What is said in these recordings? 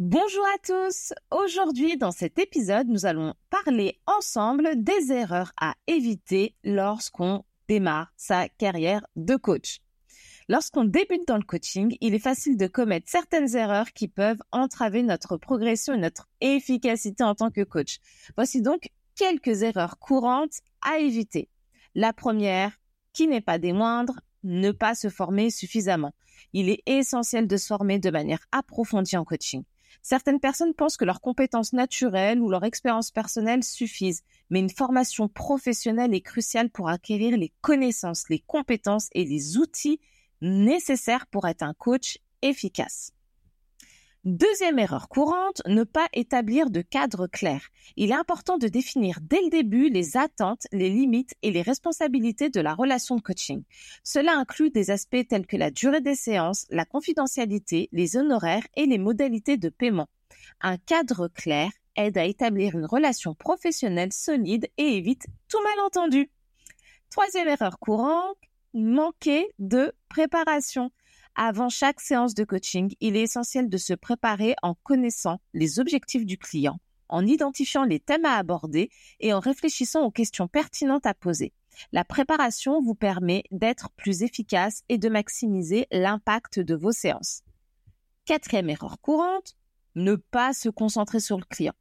Bonjour à tous. Aujourd'hui, dans cet épisode, nous allons parler ensemble des erreurs à éviter lorsqu'on démarre sa carrière de coach. Lorsqu'on débute dans le coaching, il est facile de commettre certaines erreurs qui peuvent entraver notre progression et notre efficacité en tant que coach. Voici donc quelques erreurs courantes à éviter. La première, qui n'est pas des moindres, ne pas se former suffisamment. Il est essentiel de se former de manière approfondie en coaching. Certaines personnes pensent que leurs compétences naturelles ou leur expérience personnelle suffisent, mais une formation professionnelle est cruciale pour acquérir les connaissances, les compétences et les outils nécessaires pour être un coach efficace. Deuxième erreur courante, ne pas établir de cadre clair. Il est important de définir dès le début les attentes, les limites et les responsabilités de la relation de coaching. Cela inclut des aspects tels que la durée des séances, la confidentialité, les honoraires et les modalités de paiement. Un cadre clair aide à établir une relation professionnelle solide et évite tout malentendu. Troisième erreur courante, manquer de préparation. Avant chaque séance de coaching, il est essentiel de se préparer en connaissant les objectifs du client, en identifiant les thèmes à aborder et en réfléchissant aux questions pertinentes à poser. La préparation vous permet d'être plus efficace et de maximiser l'impact de vos séances. Quatrième erreur courante, ne pas se concentrer sur le client.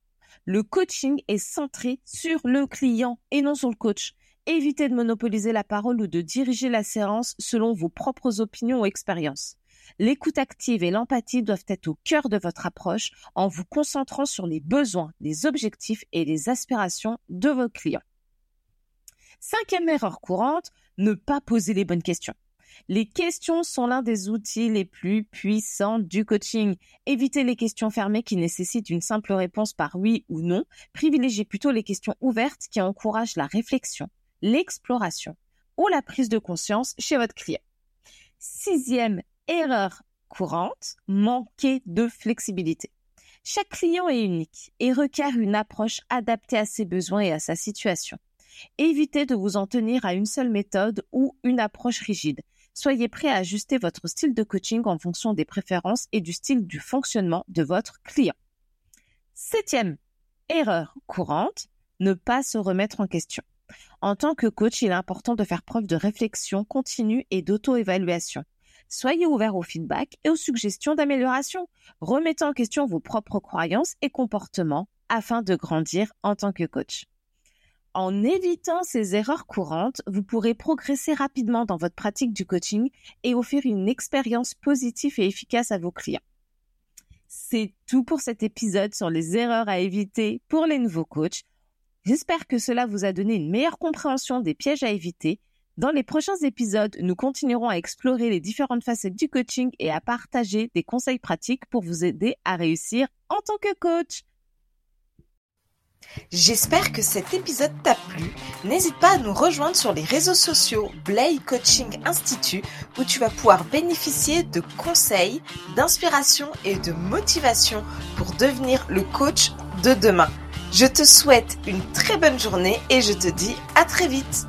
Le coaching est centré sur le client et non sur le coach. Évitez de monopoliser la parole ou de diriger la séance selon vos propres opinions ou expériences. L'écoute active et l'empathie doivent être au cœur de votre approche en vous concentrant sur les besoins, les objectifs et les aspirations de vos clients. Cinquième erreur courante, ne pas poser les bonnes questions. Les questions sont l'un des outils les plus puissants du coaching. Évitez les questions fermées qui nécessitent une simple réponse par oui ou non. Privilégiez plutôt les questions ouvertes qui encouragent la réflexion, l'exploration ou la prise de conscience chez votre client. Sixième erreur courante, manquer de flexibilité. Chaque client est unique et requiert une approche adaptée à ses besoins et à sa situation. Évitez de vous en tenir à une seule méthode ou une approche rigide. Soyez prêt à ajuster votre style de coaching en fonction des préférences et du style du fonctionnement de votre client. Septième erreur courante, ne pas se remettre en question. En tant que coach, il est important de faire preuve de réflexion continue et d'auto-évaluation. Soyez ouvert au feedback et aux suggestions d'amélioration. Remettez en question vos propres croyances et comportements afin de grandir en tant que coach. En évitant ces erreurs courantes, vous pourrez progresser rapidement dans votre pratique du coaching et offrir une expérience positive et efficace à vos clients. C'est tout pour cet épisode sur les erreurs à éviter pour les nouveaux coachs. J'espère que cela vous a donné une meilleure compréhension des pièges à éviter. Dans les prochains épisodes, nous continuerons à explorer les différentes facettes du coaching et à partager des conseils pratiques pour vous aider à réussir en tant que coach. J'espère que cet épisode t'a plu. N'hésite pas à nous rejoindre sur les réseaux sociaux Blay Coaching Institute où tu vas pouvoir bénéficier de conseils, d'inspiration et de motivation pour devenir le coach de demain. Je te souhaite une très bonne journée et je te dis à très vite.